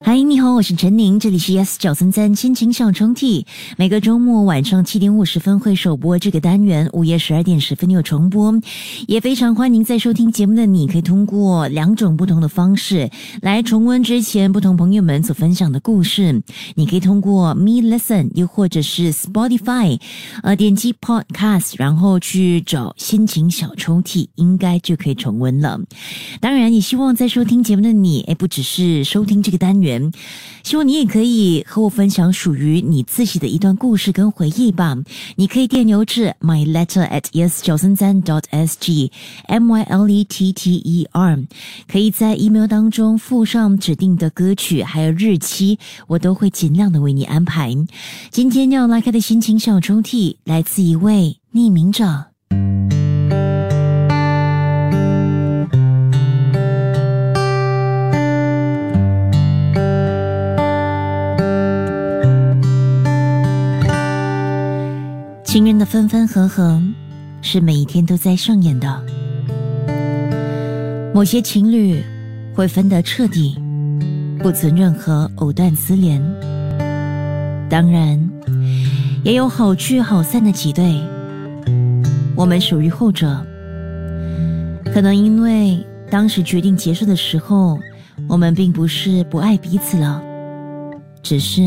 嗨，你好，我是陈宁，这里是 Yes 九三三亲情小抽屉。每个周末晚上七点五十分会首播这个单元，午夜十二点十分有重播。也非常欢迎在收听节目的你，可以通过两种不同的方式来重温之前不同朋友们所分享的故事。你可以通过 Me Listen，又或者是 Spotify，呃，点击 Podcast，然后去找心情小抽屉，应该就可以重温了。当然，也希望在收听节目的你，哎，不只是收听这个单元。希望你也可以和我分享属于你自己的一段故事跟回忆吧。你可以电邮至 my letter at yes 九三三 dot s g m y l e t t e r，可以在 email 当中附上指定的歌曲还有日期，我都会尽量的为你安排。今天要拉开的心情小抽屉来自一位匿名者。情人的分分合合是每一天都在上演的。某些情侣会分得彻底，不存任何藕断丝连。当然，也有好聚好散的几对。我们属于后者，可能因为当时决定结束的时候，我们并不是不爱彼此了，只是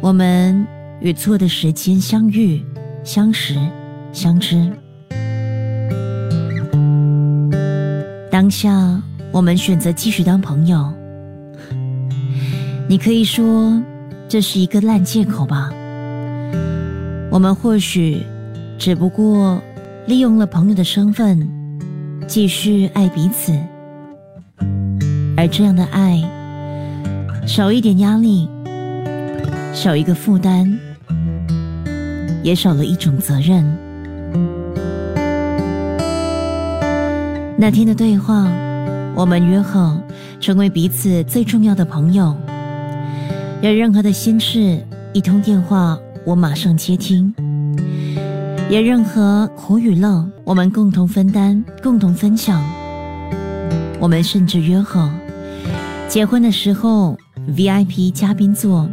我们。与错的时间相遇、相识、相知。当下，我们选择继续当朋友。你可以说这是一个烂借口吧？我们或许只不过利用了朋友的身份，继续爱彼此，而这样的爱，少一点压力，少一个负担。也少了一种责任。那天的对话，我们约好成为彼此最重要的朋友。有任何的心事，一通电话我马上接听；有任何苦与乐，我们共同分担，共同分享。我们甚至约好，结婚的时候 VIP 嘉宾座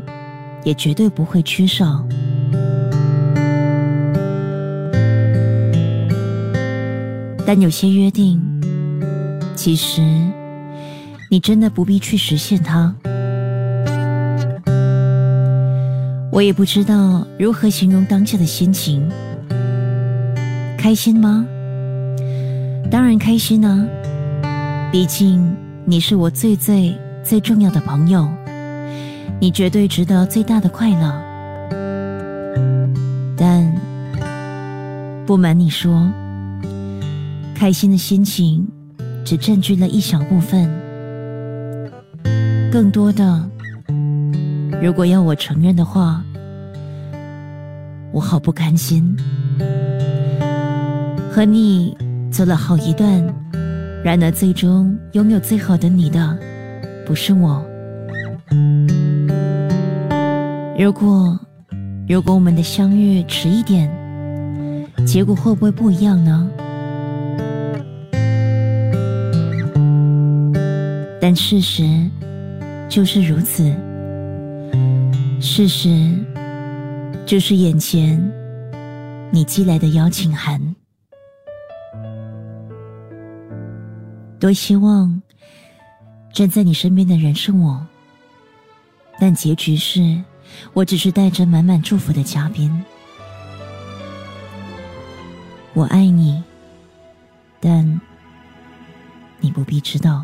也绝对不会缺少。但有些约定，其实你真的不必去实现它。我也不知道如何形容当下的心情。开心吗？当然开心啊！毕竟你是我最最最重要的朋友，你绝对值得最大的快乐。但不瞒你说。开心的心情只占据了一小部分，更多的，如果要我承认的话，我好不甘心。和你走了好一段，然而最终拥有最好的你的，不是我。如果，如果我们的相遇迟一点，结果会不会不一样呢？但事实就是如此，事实就是眼前你寄来的邀请函。多希望站在你身边的人是我，但结局是我只是带着满满祝福的嘉宾。我爱你，但你不必知道。